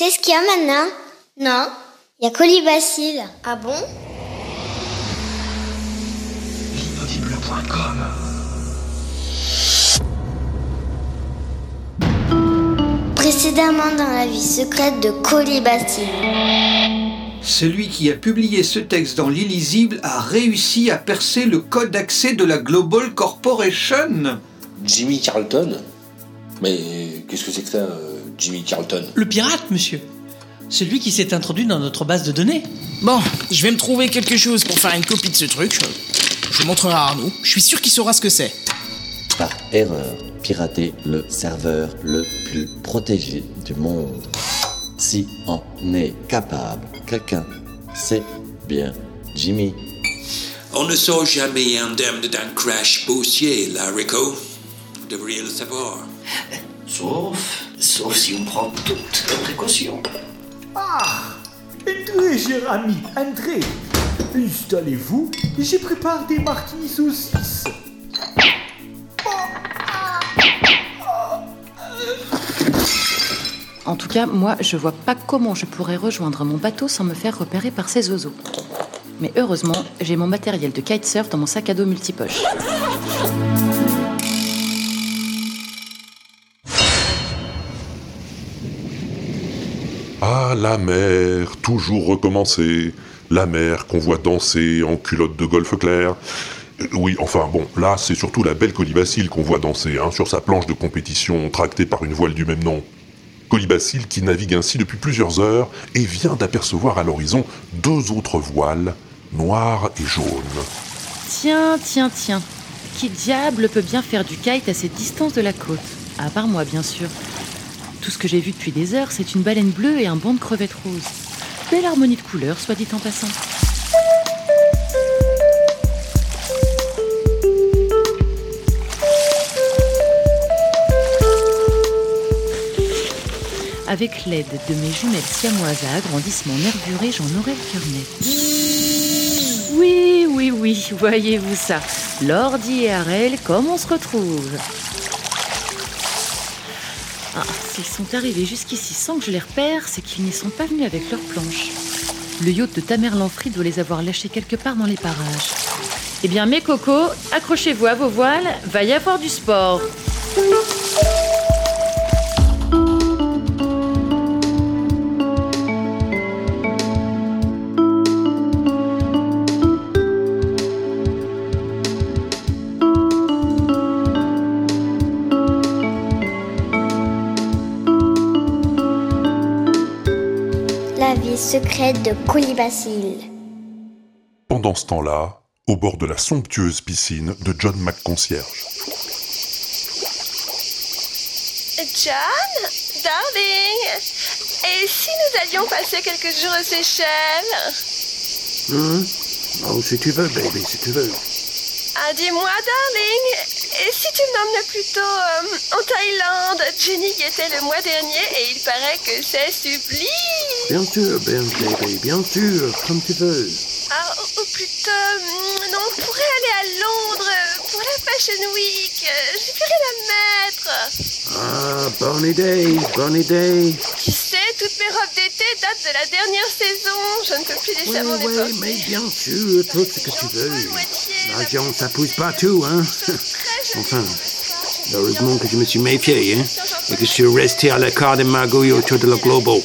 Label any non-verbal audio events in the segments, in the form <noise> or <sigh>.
C'est ce qu'il y a maintenant? Non. Il y a colibacille. Ah bon? L'inaudible.com Précédemment dans la vie secrète de colibacille. Celui qui a publié ce texte dans l'illisible a réussi à percer le code d'accès de la Global Corporation. Jimmy Carlton? Mais qu'est-ce que c'est que ça, euh, Jimmy Carlton Le pirate, monsieur. Celui qui s'est introduit dans notre base de données. Bon, je vais me trouver quelque chose pour faire une copie de ce truc. Je montrerai à Arnaud. Je suis sûr qu'il saura ce que c'est. Par erreur, pirater le serveur le plus protégé du monde. Si en est capable, quelqu'un, c'est bien Jimmy. On ne sort jamais indemne d'un crash boursier, là, Rico. Vous devriez le savoir. Sauf, sauf si on prend toutes les précautions. Entrez, cher ami, entrez. Installez-vous, j'ai préparé des martinis saucisses. En tout cas, moi, je vois pas comment je pourrais rejoindre mon bateau sans me faire repérer par ces oiseaux. Mais heureusement, j'ai mon matériel de kitesurf dans mon sac à dos multipoche. La mer, toujours recommencer. La mer qu'on voit danser en culotte de golfe clair. Oui, enfin bon, là c'est surtout la belle colibacille qu'on voit danser, hein, sur sa planche de compétition tractée par une voile du même nom. Colibacille qui navigue ainsi depuis plusieurs heures et vient d'apercevoir à l'horizon deux autres voiles, noires et jaunes. Tiens, tiens, tiens. Qui diable peut bien faire du kite à cette distance de la côte? À part moi, bien sûr. Tout ce que j'ai vu depuis des heures, c'est une baleine bleue et un banc de crevettes roses. Belle harmonie de couleurs, soit dit en passant. Avec l'aide de mes jumelles siamoises à agrandissement nervuré, j'en aurai le cœur net. Oui, oui, oui, voyez-vous ça. Lordi et Harel, comme on se retrouve. Ah, s'ils sont arrivés jusqu'ici sans que je les repère, c'est qu'ils n'y sont pas venus avec leurs planches. Le yacht de Tamerlanfri doit les avoir lâchés quelque part dans les parages. Eh bien, mes cocos, accrochez-vous à vos voiles, va y avoir du sport. Secrète de colibacille. Pendant ce temps-là, au bord de la somptueuse piscine de John McConcierge. John, darling, et si nous allions passer quelques jours aux Seychelles? Hein? Oh, si tu veux, baby, si tu veux. Ah, dis-moi, darling, et si tu m'emmenais plutôt euh, en Thaïlande Jenny y était le mois dernier et il paraît que c'est sublime. Bien sûr, bien, baby, bien sûr, comme tu veux. Ah, ou, ou plutôt, hum, non, on pourrait aller à Londres pour la Fashion Week. J'ai plus rien à mettre. Ah, bonne idée, bonne idée. Tu toutes mes robes d'été datent de la dernière saison. Je ne peux plus laisser à Oui, époque. mais bien sûr, tout ce que tu veux. L'argent, ça pousse partout, hein. <laughs> Enfin, heureusement que je me suis méfié, hein, et que je suis resté à l'écart de Margot autour de la Globo.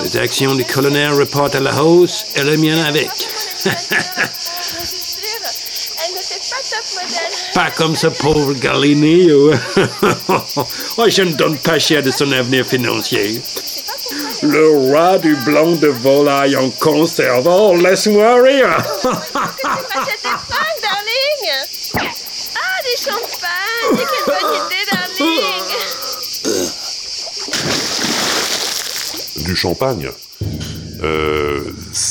Les actions du colonel repartent à la hausse et les miennes avec. Je suis sûre, elle ne fait pas top modèle. Pas comme ce pauvre Gallinio. <laughs> oh, je ne donne pas cher de son avenir financier. Le roi du blanc de volaille en conserve. Oh, laisse-moi rire. <laughs> Ah, des champagnes. Quelle bonne idée, darling. Du champagne Euh,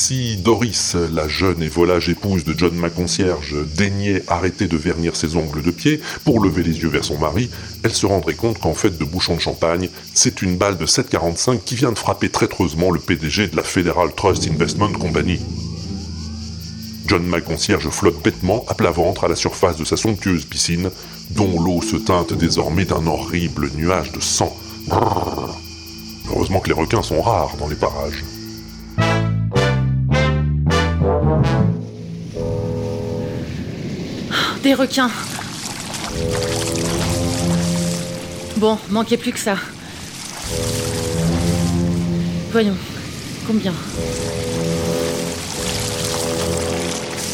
si Doris, la jeune et volage épouse de John McConcierge, daignait arrêter de vernir ses ongles de pied pour lever les yeux vers son mari, elle se rendrait compte qu'en fait de bouchon de champagne, c'est une balle de 7,45 qui vient de frapper traîtreusement le PDG de la Federal Trust Investment Company. John McConcierge flotte bêtement à plat ventre à la surface de sa somptueuse piscine, dont l'eau se teinte désormais d'un horrible nuage de sang. Heureusement que les requins sont rares dans les parages. Des requins. Bon, manquait plus que ça. Voyons, combien?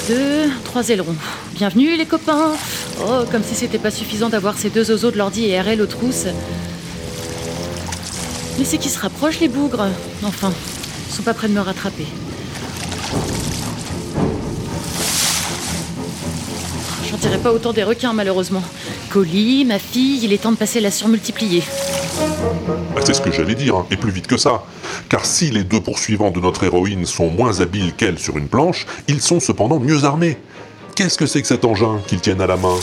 Deux, trois ailerons. Bienvenue les copains Oh, comme si c'était pas suffisant d'avoir ces deux oiseaux de l'ordi et RL aux trousses. Mais c'est qui se rapprochent les bougres Enfin, ils sont pas près de me rattraper. J'en dirais pas autant des requins malheureusement. Colis, ma fille, il est temps de passer la surmultiplier. Bah, c'est ce que j'allais dire, hein, et plus vite que ça. Car si les deux poursuivants de notre héroïne sont moins habiles qu'elle sur une planche, ils sont cependant mieux armés. Qu'est-ce que c'est que cet engin qu'ils tiennent à la main?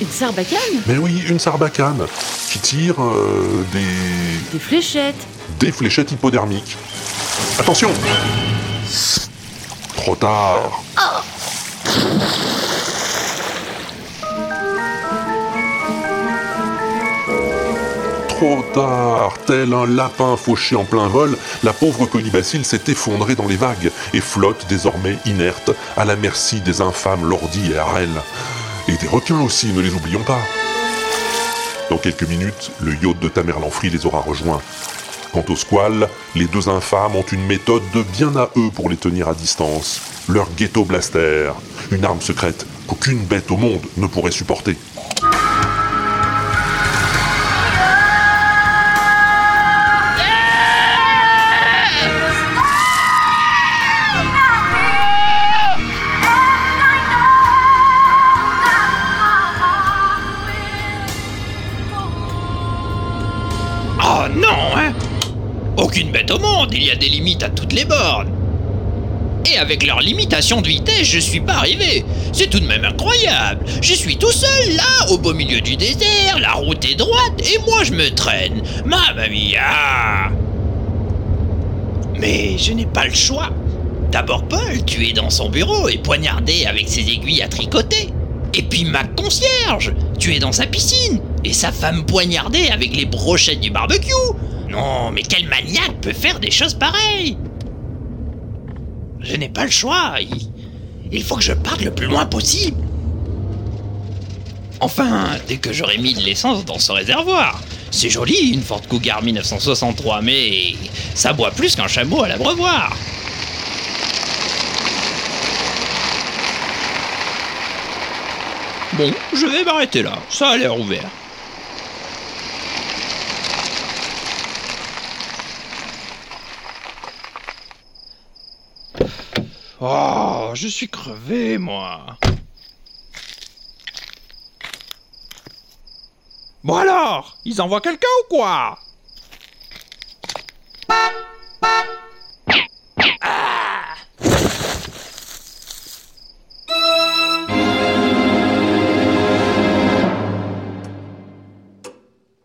Une sarbacane? Mais oui, une sarbacane, qui tire euh, des... Des fléchettes. des fléchettes hypodermiques. Attention Trop tard Trop tard Tel un lapin fauché en plein vol, la pauvre colibacille s'est effondrée dans les vagues et flotte désormais inerte à la merci des infâmes Lordi et Harel. Et des requins aussi, ne les oublions pas. Dans quelques minutes, le yacht de Tamerlanfri les aura rejoints. Quant aux squales, les deux infâmes ont une méthode de bien à eux pour les tenir à distance. Leur ghetto blaster, une arme secrète qu'aucune bête au monde ne pourrait supporter. Monde, il y a des limites à toutes les bornes. Et avec leur limitation de vitesse, je suis pas arrivé. C'est tout de même incroyable. Je suis tout seul là, au beau milieu du désert, la route est droite et moi je me traîne. Mamma mia Mais je n'ai pas le choix. D'abord Paul, tué dans son bureau et poignardé avec ses aiguilles à tricoter. Et puis ma concierge, tuée dans sa piscine, et sa femme poignardée avec les brochettes du barbecue. Non, mais quel maniaque peut faire des choses pareilles Je n'ai pas le choix. Il, faut que je parte le plus loin possible. Enfin, dès que j'aurai mis de l'essence dans ce réservoir. C'est joli, une Ford Cougar 1963, mais ça boit plus qu'un chameau à l'abreuvoir. Bon, je vais m'arrêter là. Ça a l'air ouvert. Oh, je suis crevé, moi. Bon alors, ils envoient quelqu'un ou quoi?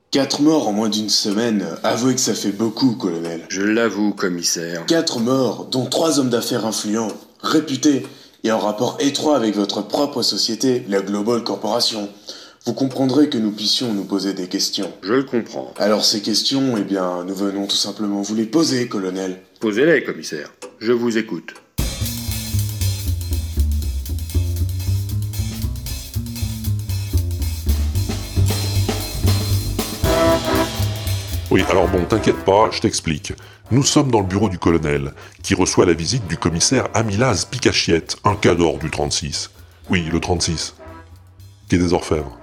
Quatre morts en moins d'une semaine, avouez que ça fait beaucoup, colonel. Je l'avoue, commissaire. Quatre morts, dont trois hommes d'affaires influents, réputés et en rapport étroit avec votre propre société, la Global Corporation. Vous comprendrez que nous puissions nous poser des questions. Je le comprends. Alors ces questions, eh bien, nous venons tout simplement vous les poser, colonel. Posez-les, commissaire. Je vous écoute. Oui, alors bon, t'inquiète pas, je t'explique. Nous sommes dans le bureau du colonel, qui reçoit la visite du commissaire Amilaz Picachiette, un cador du 36. Oui, le 36. Qui est des orfèvres.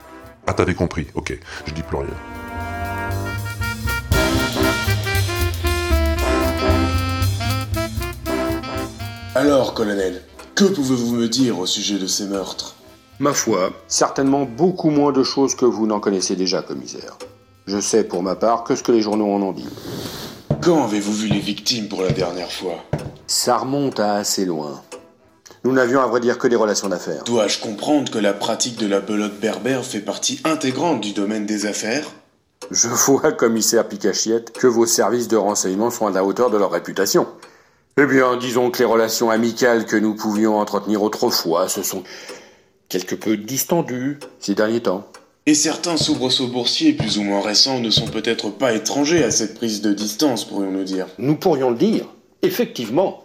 Ah, t'avais compris, ok, je dis plus rien. Alors, colonel, que pouvez-vous me dire au sujet de ces meurtres? Ma foi, certainement beaucoup moins de choses que vous n'en connaissez déjà, commissaire. Je sais pour ma part que ce que les journaux en ont dit. Quand avez-vous vu les victimes pour la dernière fois? Ça remonte à assez loin. Nous n'avions à vrai dire que des relations d'affaires. Dois-je comprendre que la pratique de la belote berbère fait partie intégrante du domaine des affaires? Je vois, commissaire Picachiette, que vos services de renseignement sont à la hauteur de leur réputation. Eh bien, disons que les relations amicales que nous pouvions entretenir autrefois se sont quelque peu distendues ces derniers temps. Et certains soubresauts boursiers plus ou moins récents ne sont peut-être pas étrangers à cette prise de distance, pourrions-nous dire. Nous pourrions le dire, effectivement.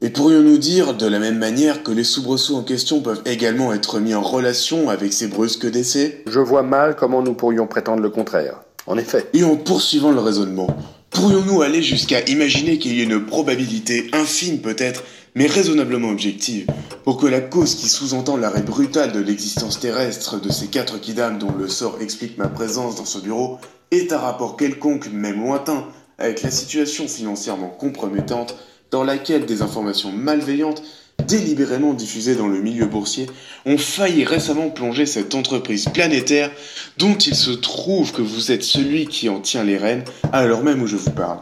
Et pourrions-nous dire de la même manière que les soubresauts en question peuvent également être mis en relation avec ces brusques décès? Je vois mal comment nous pourrions prétendre le contraire. En effet. Et en poursuivant le raisonnement, pourrions-nous aller jusqu'à imaginer qu'il y ait une probabilité infime peut-être, mais raisonnablement objective, pour que la cause qui sous-entend l'arrêt brutal de l'existence terrestre de ces quatre kidam dont le sort explique ma présence dans ce bureau ait un rapport quelconque, même lointain, avec la situation financièrement compromettante dans laquelle des informations malveillantes, délibérément diffusées dans le milieu boursier, ont failli récemment plonger cette entreprise planétaire dont il se trouve que vous êtes celui qui en tient les rênes à l'heure même où je vous parle.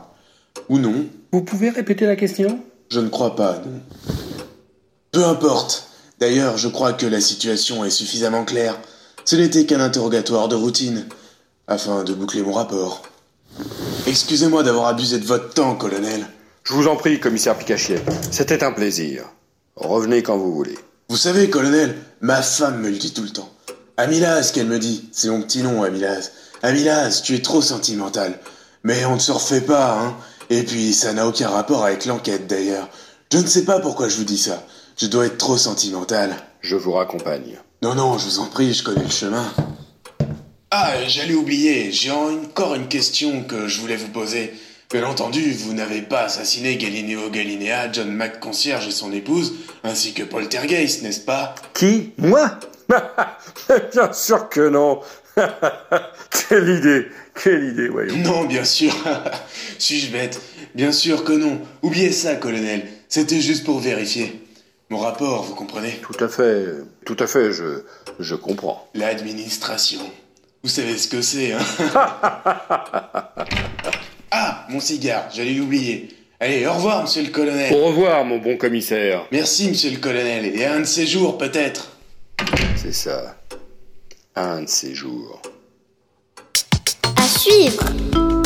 Ou non Vous pouvez répéter la question? Je ne crois pas, non. Peu importe. D'ailleurs, je crois que la situation est suffisamment claire. Ce n'était qu'un interrogatoire de routine, afin de boucler mon rapport. Excusez-moi d'avoir abusé de votre temps, colonel. Je vous en prie, commissaire Picachier. C'était un plaisir. Revenez quand vous voulez. Vous savez, colonel, ma femme me le dit tout le temps. Amilaz, qu'elle me dit. C'est mon petit nom, Amilaz. Amilaz, tu es trop sentimental. Mais on ne se refait pas, hein. Et puis, ça n'a aucun rapport avec l'enquête, d'ailleurs. Je ne sais pas pourquoi je vous dis ça. Je dois être trop sentimental. Je vous raccompagne. Non, non, je vous en prie, je connais le chemin. Ah, j'allais oublier, j'ai encore une question que je voulais vous poser. Bien entendu, vous n'avez pas assassiné Galileo Galilea, John McConcierge et son épouse, ainsi que Poltergeist, n'est-ce pas? Qui? Moi? <laughs> Bien sûr que non. <laughs> quelle idée, quelle idée, voyons. Non, bien sûr. <laughs> Suis-je bête? Bien sûr que non. Oubliez ça, colonel. C'était juste pour vérifier. Mon rapport, vous comprenez? Tout à fait, tout à fait, je, je comprends. L'administration. Vous savez ce que c'est, hein <laughs> Ah, mon cigare, j'allais l'oublier. Allez, au revoir, monsieur le colonel. Au revoir, mon bon commissaire. Merci, monsieur le colonel, et à un de ces jours, peut-être. C'est ça. Un de ces jours. À suivre.